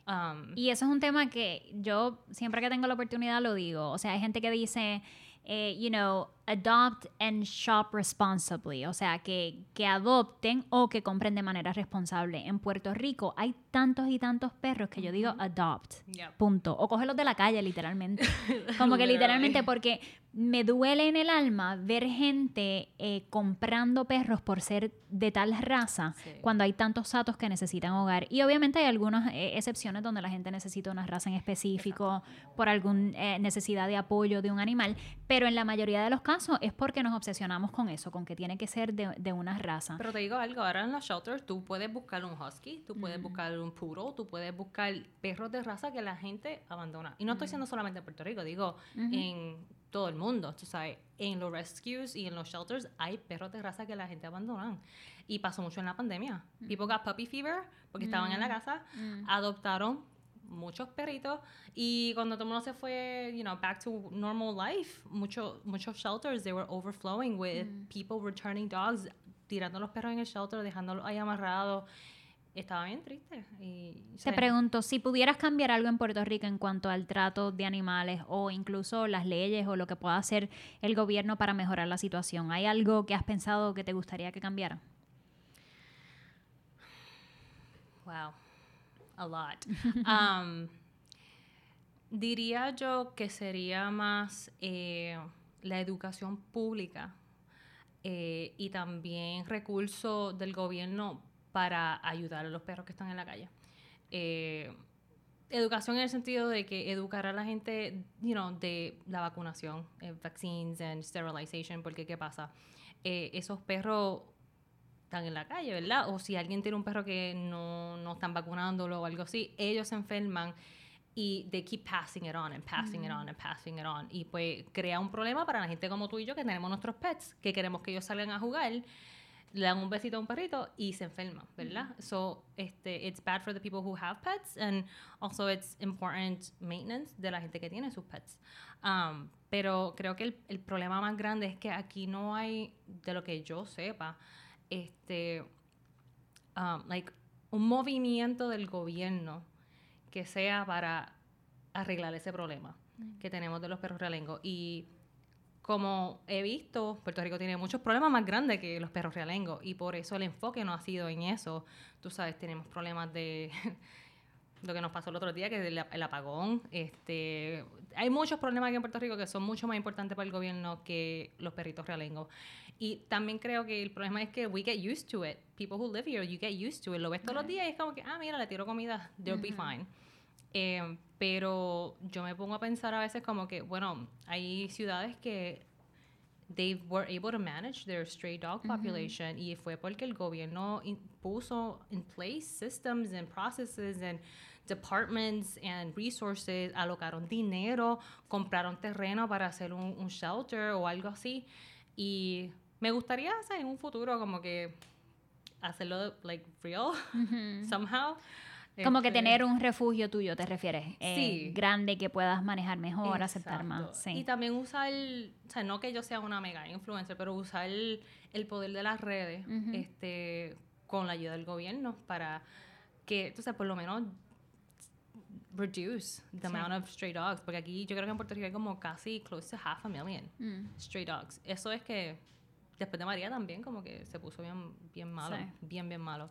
Um, y eso es un tema que yo siempre que tengo la oportunidad lo digo. O sea, hay gente que dice, eh, you know, adopt and shop responsibly, o sea, que, que adopten o que compren de manera responsable. En Puerto Rico hay tantos y tantos perros que yo digo adopt, punto. O cógelos de la calle, literalmente. Como que literalmente, porque me duele en el alma ver gente eh, comprando perros por ser de tal raza Sí. cuando hay tantos satos que necesitan hogar. Y obviamente hay algunas eh, excepciones donde la gente necesita una raza en específico por alguna necesidad de apoyo de un animal, pero en la mayoría de los casos es porque nos obsesionamos con eso, con que tiene que ser de, de una raza. Pero te digo algo, ahora en los shelters tú puedes buscar un husky, tú puedes buscar un poodle, tú puedes buscar perros de raza que la gente abandona. Y no estoy diciendo solamente en Puerto Rico, digo en todo el mundo, tú sabes, en los rescues y en los shelters hay perros de raza que la gente abandona. Y pasó mucho en la pandemia. People got puppy fever porque estaban en la casa, adoptaron muchos perritos y cuando todo el mundo se fue, you know, back to normal life, muchos muchos shelters they were overflowing with people returning dogs, tirando los perros en el shelter, dejándolos ahí amarrados. Estaba bien triste. Y, Te pregunto, si pudieras cambiar algo en Puerto Rico en cuanto al trato de animales o incluso las leyes o lo que pueda hacer el gobierno para mejorar la situación, ¿hay algo que has pensado que te gustaría que cambiara? Wow, a lot. Um, diría yo que sería más eh, la educación pública eh, y también recursos del gobierno para ayudar a los perros que están en la calle. Eh, educación en el sentido de que educar a la gente, you know, de la vacunación, eh, vaccines and sterilization, porque ¿qué pasa? Eh, esos perros están en la calle, ¿verdad? O si alguien tiene un perro que no, no están vacunándolo o algo así, ellos se enferman y they keep passing it on and passing it on and passing it on. Y pues crea un problema para la gente como tú y yo que tenemos nuestros pets, que queremos que ellos salgan a jugar, le dan un besito a un perrito y se enferman, ¿verdad? So, este, it's bad for the people who have pets and also it's important maintenance de la gente que tiene sus pets. Um, pero creo que el, el problema más grande es que aquí no hay, de lo que yo sepa, este, um, like, un movimiento del gobierno que sea para arreglar ese problema que tenemos de los perros realengos. Y como he visto, Puerto Rico tiene muchos problemas más grandes que los perros realengos y por eso el enfoque no ha sido en eso. Tú sabes, tenemos problemas de lo que nos pasó el otro día, que es el, el apagón. Este, hay muchos problemas aquí en Puerto Rico que son mucho más importantes para el gobierno que los perritos realengos. Y también creo que el problema es que we get used to it. People who live here, you get used to it. Lo ves todos los días y es como que, ah, mira, le tiro comida, they'll be fine. Eh, pero yo me pongo a pensar a veces como que, bueno, hay ciudades que they were able to manage their stray dog population y fue porque el gobierno puso in place systems and processes and departments and resources, alocaron dinero, compraron terreno para hacer un, un shelter o algo así. Y me gustaría, sea, en un futuro como que hacerlo like real somehow. Como que Este, tener un refugio tuyo, ¿te refieres? Eh, Sí. grande que puedas manejar mejor, aceptar más. Sí. Y también usar, o sea, no que yo sea una mega influencer, pero usar el, el poder de las redes este, con la ayuda del gobierno para que, tú sabes, por lo menos reduce the amount of stray dogs. Porque aquí yo creo que en Puerto Rico hay como casi close to half a million Mm. stray dogs. Eso es que después de María también como que se puso bien, bien malo. Sí. Bien, bien malo.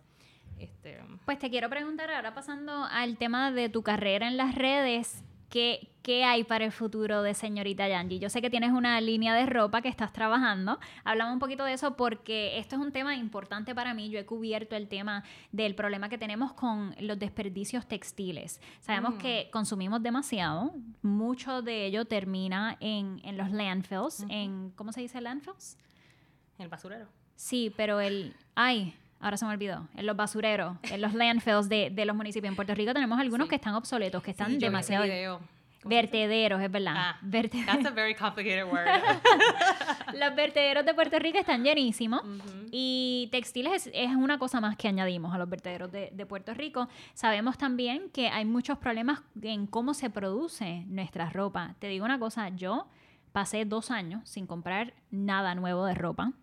Este, Pues te quiero preguntar ahora pasando al tema de tu carrera en las redes, ¿qué, qué hay para el futuro de señorita Yanji? Yo sé que tienes una línea de ropa que estás trabajando. Hablamos un poquito de eso porque esto es un tema importante para mí. Yo he cubierto el tema del problema que tenemos con los desperdicios textiles. Sabemos Mm. que consumimos demasiado. Mucho de ello termina en, en los landfills. en, ¿Cómo se dice landfills? el basurero. Sí, pero el... Ay, ahora se me olvidó. En los basureros, en los landfills de, de los municipios en Puerto Rico tenemos algunos Sí. que están obsoletos, que están Sí, demasiado... Vertederos, es verdad. Ah, Verte- That's a very complicated word. los vertederos de Puerto Rico están llenísimos. Y textiles es, es una cosa más que añadimos a los vertederos de, de Puerto Rico. Sabemos también que hay muchos problemas en cómo se produce nuestra ropa. Te digo una cosa, yo pasé dos años sin comprar nada nuevo de ropa.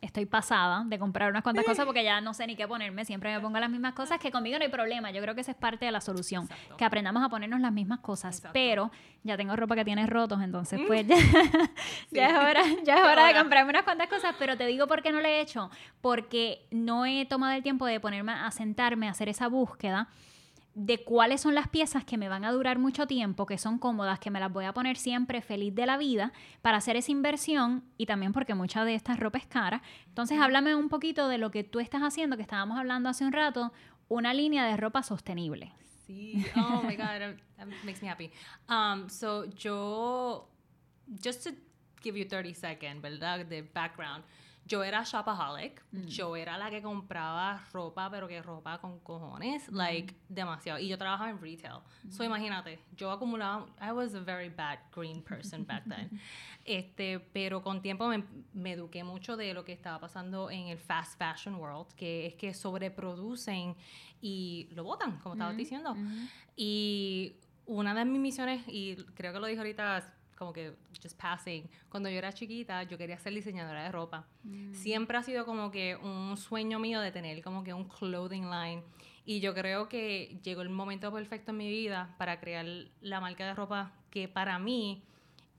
Estoy pasada de comprar unas cuantas cosas porque ya no sé ni qué ponerme. Siempre me pongo las mismas cosas, que conmigo no hay problema. Yo creo que esa es parte de la solución. Exacto. Que aprendamos a ponernos las mismas cosas. Exacto. Pero ya tengo ropa que tiene rotos, entonces pues ya, ya es hora, ya es hora de comprarme unas cuantas cosas. Pero te digo por qué no lo he hecho. Porque no he tomado el tiempo de ponerme a sentarme a hacer esa búsqueda de cuáles son las piezas que me van a durar mucho tiempo, que son cómodas, que me las voy a poner siempre feliz de la vida para hacer esa inversión y también porque mucha de estas ropa es cara. Entonces, háblame un poquito de lo que tú estás haciendo, que estábamos hablando hace un rato, una línea de ropa sostenible. Sí, oh my God, that makes me happy. Um, so, yo, just to give you 30 seconds, ¿verdad? The background. Yo era shopaholic. Mm. Yo era la que compraba ropa, pero que ropa con cojones. Mm. Like, demasiado. Y yo trabajaba en retail. So, mm. imagínate, yo acumulaba... I was a very bad green person back then. este, pero con tiempo me, me, eduqué mucho de lo que estaba pasando en el fast fashion world, que es que sobreproducen y lo botan, como estabas diciendo. Y una de mis misiones, y creo que lo dije ahorita como que just passing. Cuando yo era chiquita, yo quería ser diseñadora de ropa. Mm. Siempre ha sido como que un sueño mío de tener como que un clothing line. Y yo creo que llegó el momento perfecto en mi vida para crear la marca de ropa que para mí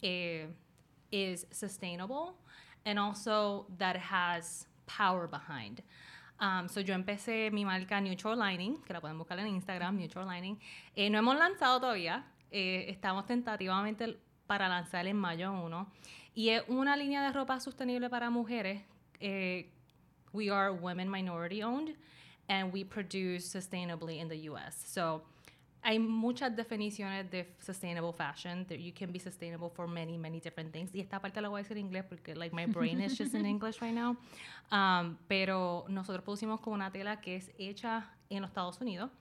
eh, is sustainable and also that has power behind. Um, so yo empecé mi marca Neutral Lining, que la pueden buscar en Instagram, Neutral Lining. Eh, no hemos lanzado todavía, eh, estamos tentativamente para lanzar en mayo 1. Y es una línea de ropa sostenible para mujeres. Eh, we are women minority owned and we produce sustainably in the US. So hay muchas definiciones de sustainable fashion. You can be sustainable for many, many different things. Y esta parte la voy a decir en inglés porque like my brain is just in English right now. Um, pero nosotros producimos con una tela que es hecha en los Estados Unidos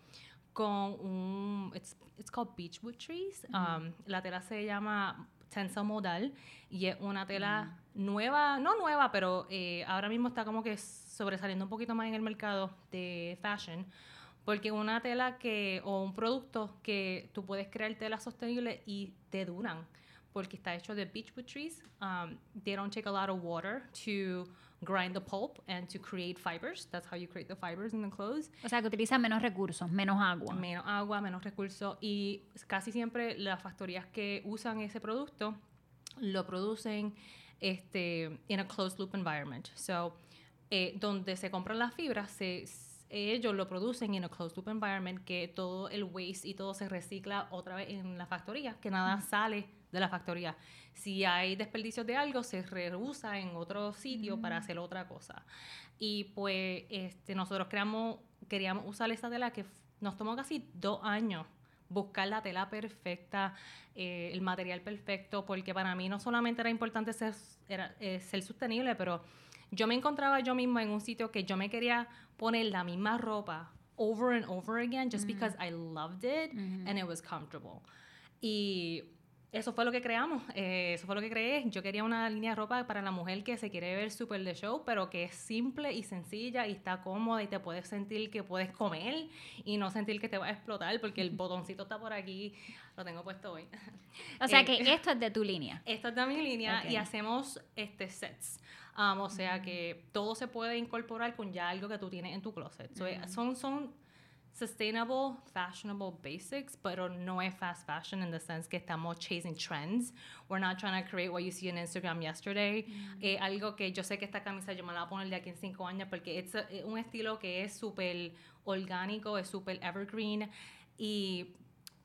con un, it's, it's called Beechwood Trees. Um, la tela se llama Tencel Modal y es una tela nueva, no nueva, pero eh, ahora mismo está como que sobresaliendo un poquito más en el mercado de fashion. Porque una tela que, o un producto que tú puedes crear tela sostenible y te duran. Porque está hecho de beechwood trees. Um, they don't take a lot of water to grind the pulp and to create fibers. That's how you create the fibers in the clothes. O sea, que utilizan menos recursos, menos agua. Menos agua, menos recursos. Y casi siempre las factorías que usan ese producto lo producen este, in a closed loop environment. So, eh, donde se compran las fibras, se, ellos lo producen en a closed loop environment, que todo el waste y todo se recicla otra vez en la factoría, que nada sale de la factoría. Si hay desperdicios de algo, se reusa en otro sitio para mm. hacer otra cosa. Y pues este, nosotros creamos, queríamos usar esa tela que nos tomó casi dos años buscar la tela perfecta, eh, el material perfecto, porque para mí no solamente era importante ser, era, eh, ser sostenible, pero yo me encontraba yo misma en un sitio que yo me quería poner la misma ropa over and over again just mm. because I loved it mm-hmm. and it was comfortable. Y eso fue lo que creamos, eh, eso fue lo que creé. Yo quería una línea de ropa para la mujer que se quiere ver súper de show, pero que es simple y sencilla y está cómoda y te puedes sentir que puedes comer y no sentir que te va a explotar porque el botoncito está por aquí, lo tengo puesto hoy. O sea que eh, esto es de tu línea. Esto es de mi línea y hacemos este sets. Um, o sea que todo se puede incorporar con ya algo que tú tienes en tu closet. son, son sustainable, fashionable basics, pero no es fast fashion in the sense que estamos chasing trends. We're not trying to create what you see on Instagram yesterday. Mm. algo que yo sé que esta camisa yo me la voy a poner de aquí en cinco años porque es un estilo que es súper orgánico, es súper evergreen y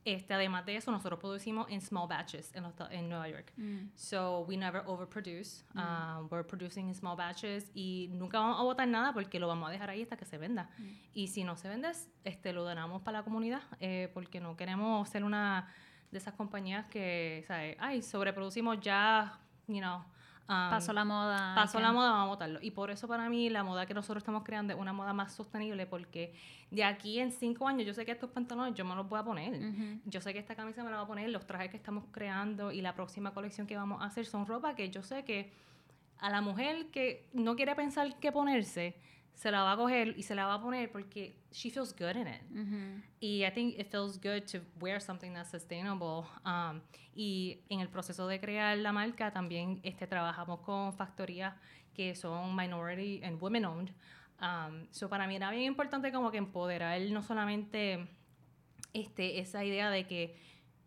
este, además de eso, nosotros producimos en small batches en, en Nueva York. Mm. So we never overproduce. Mm. Um, we're producing in small batches y nunca vamos a botar nada porque lo vamos a dejar ahí hasta que se venda. Mm. Y si no se vende, este, lo donamos para la comunidad eh, porque no queremos ser una de esas compañías que, ¿sabes? Ay, sobreproducimos ya, you know, pasó la moda. Pasó la moda, vamos a botarlo. Y por eso para mí la moda que nosotros estamos creando es una moda más sostenible porque de aquí en cinco años yo sé que estos pantalones yo me los voy a poner. Yo sé que esta camisa me la voy a poner, los trajes que estamos creando y la próxima colección que vamos a hacer son ropa que yo sé que a la mujer que no quiere pensar qué ponerse, se la va a coger y se la va a poner porque she feels good in it. Y I think it feels good to wear something that's sustainable. Um, y en el proceso de crear la marca también este, trabajamos con factorías que son minority and women owned. Um, so para mí era bien importante como que empoderar no solamente este, esa idea de que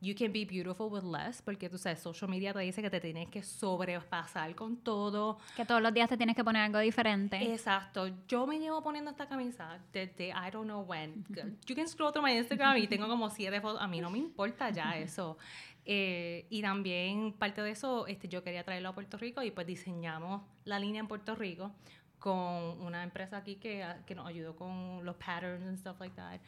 you can be beautiful with less, porque tú sabes, social media te dice que te tienes que sobrepasar con todo. Que todos los días te tienes que poner algo diferente. Exacto. Yo me llevo poniendo esta camisa desde I don't know when. You can scroll through my Instagram y tengo como siete fotos. A mí no me importa ya eso. Eh, y también parte de eso, este, yo quería traerlo a Puerto Rico y pues diseñamos la línea en Puerto Rico con una empresa aquí que, que nos ayudó con los patterns and stuff like that.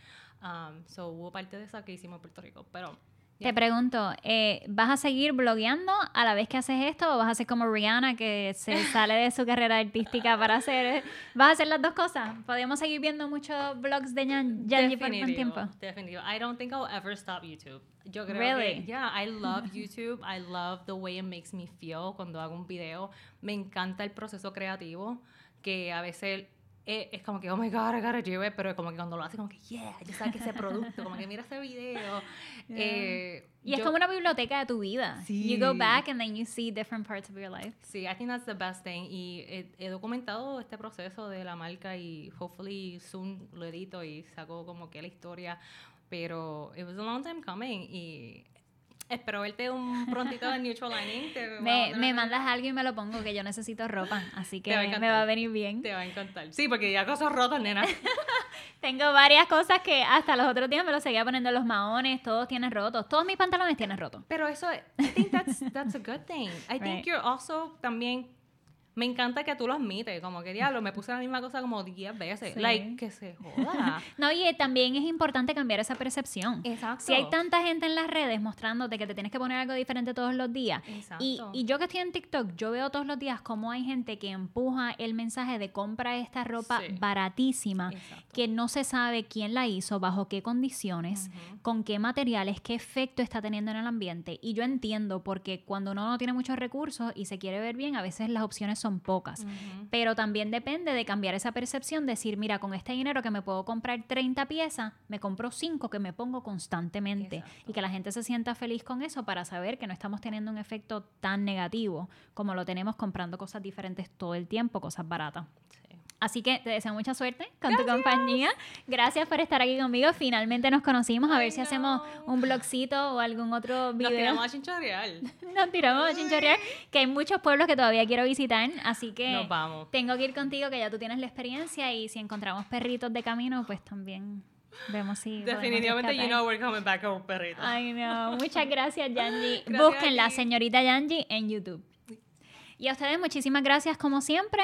Um, so hubo parte de esa que hicimos en Puerto Rico. Pero te pregunto, eh, ¿vas a seguir blogueando a la vez que haces esto o vas a hacer como Rihanna que se sale de su carrera artística para hacer... ¿Vas a hacer las dos cosas? ¿Podemos seguir viendo muchos vlogs de Yanji por un tiempo? Definitivo. I don't think I'll ever stop YouTube. Yo creo really? que... Yeah, I love YouTube. I love the way it makes me feel cuando hago un video. Me encanta el proceso creativo que a veces eh, es como que, oh my god, I gotta do it, pero como que cuando lo hace, como que, yeah, ya sabes que ese producto, como que mira ese video. Eh, y es como una biblioteca de tu vida. Sí. You go back and then you see different parts of your life. Sí, I think that's the best thing. Y he, he, documentado este proceso de la marca y hopefully soon lo edito y saco como que la historia. Pero it was a long time coming y Espero verte un prontito de Neutral Lining. me, me mandas algo y me lo pongo, que yo necesito ropa, así que me va a venir bien. Te va a encantar. Sí, porque ya cosas rotas, nena. Tengo varias cosas que hasta los otros días me lo seguía poniendo los maones, todos tienen rotos, todos mis pantalones tienen rotos. Pero eso, I think that's, that's a good thing. I think you're also también me encanta que tú lo admites, como que diablo, me puse la misma cosa como 10 veces. Like, que se joda. no, y también es importante cambiar esa percepción. Exacto. Si hay tanta gente en las redes mostrándote que te tienes que poner algo diferente todos los días. Exacto. Y, y yo que estoy en TikTok, yo veo todos los días cómo hay gente que empuja el mensaje de compra esta ropa baratísima, que no se sabe quién la hizo, bajo qué condiciones, con qué materiales, qué efecto está teniendo en el ambiente. Y yo entiendo porque cuando uno no tiene muchos recursos y se quiere ver bien, a veces las opciones son pocas. Pero también depende de cambiar esa percepción, decir, mira, con este dinero que me puedo comprar 30 piezas, me compro 5 que me pongo constantemente y que la gente se sienta feliz con eso para saber que no estamos teniendo un efecto tan negativo como lo tenemos comprando cosas diferentes todo el tiempo, cosas baratas. Así que te deseo mucha suerte con tu compañía. Gracias por estar aquí conmigo. Finalmente nos conocimos. A ver si hacemos un blogcito o algún otro video. Nos tiramos a chinchorrear. nos tiramos a chinchorrear. Que hay muchos pueblos que todavía quiero visitar. Así que nos vamos. tengo que ir contigo, que ya tú tienes la experiencia. Y si encontramos perritos de camino, pues también Vemos si. Definitivamente, you know we're coming back con perritos. Ay, no. Muchas gracias, Yanji. Busquen la señorita Yanji en YouTube. Y a ustedes, muchísimas gracias, como siempre.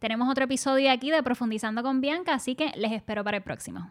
Tenemos otro episodio aquí de Profundizando con Bianca, así que les espero para el próximo.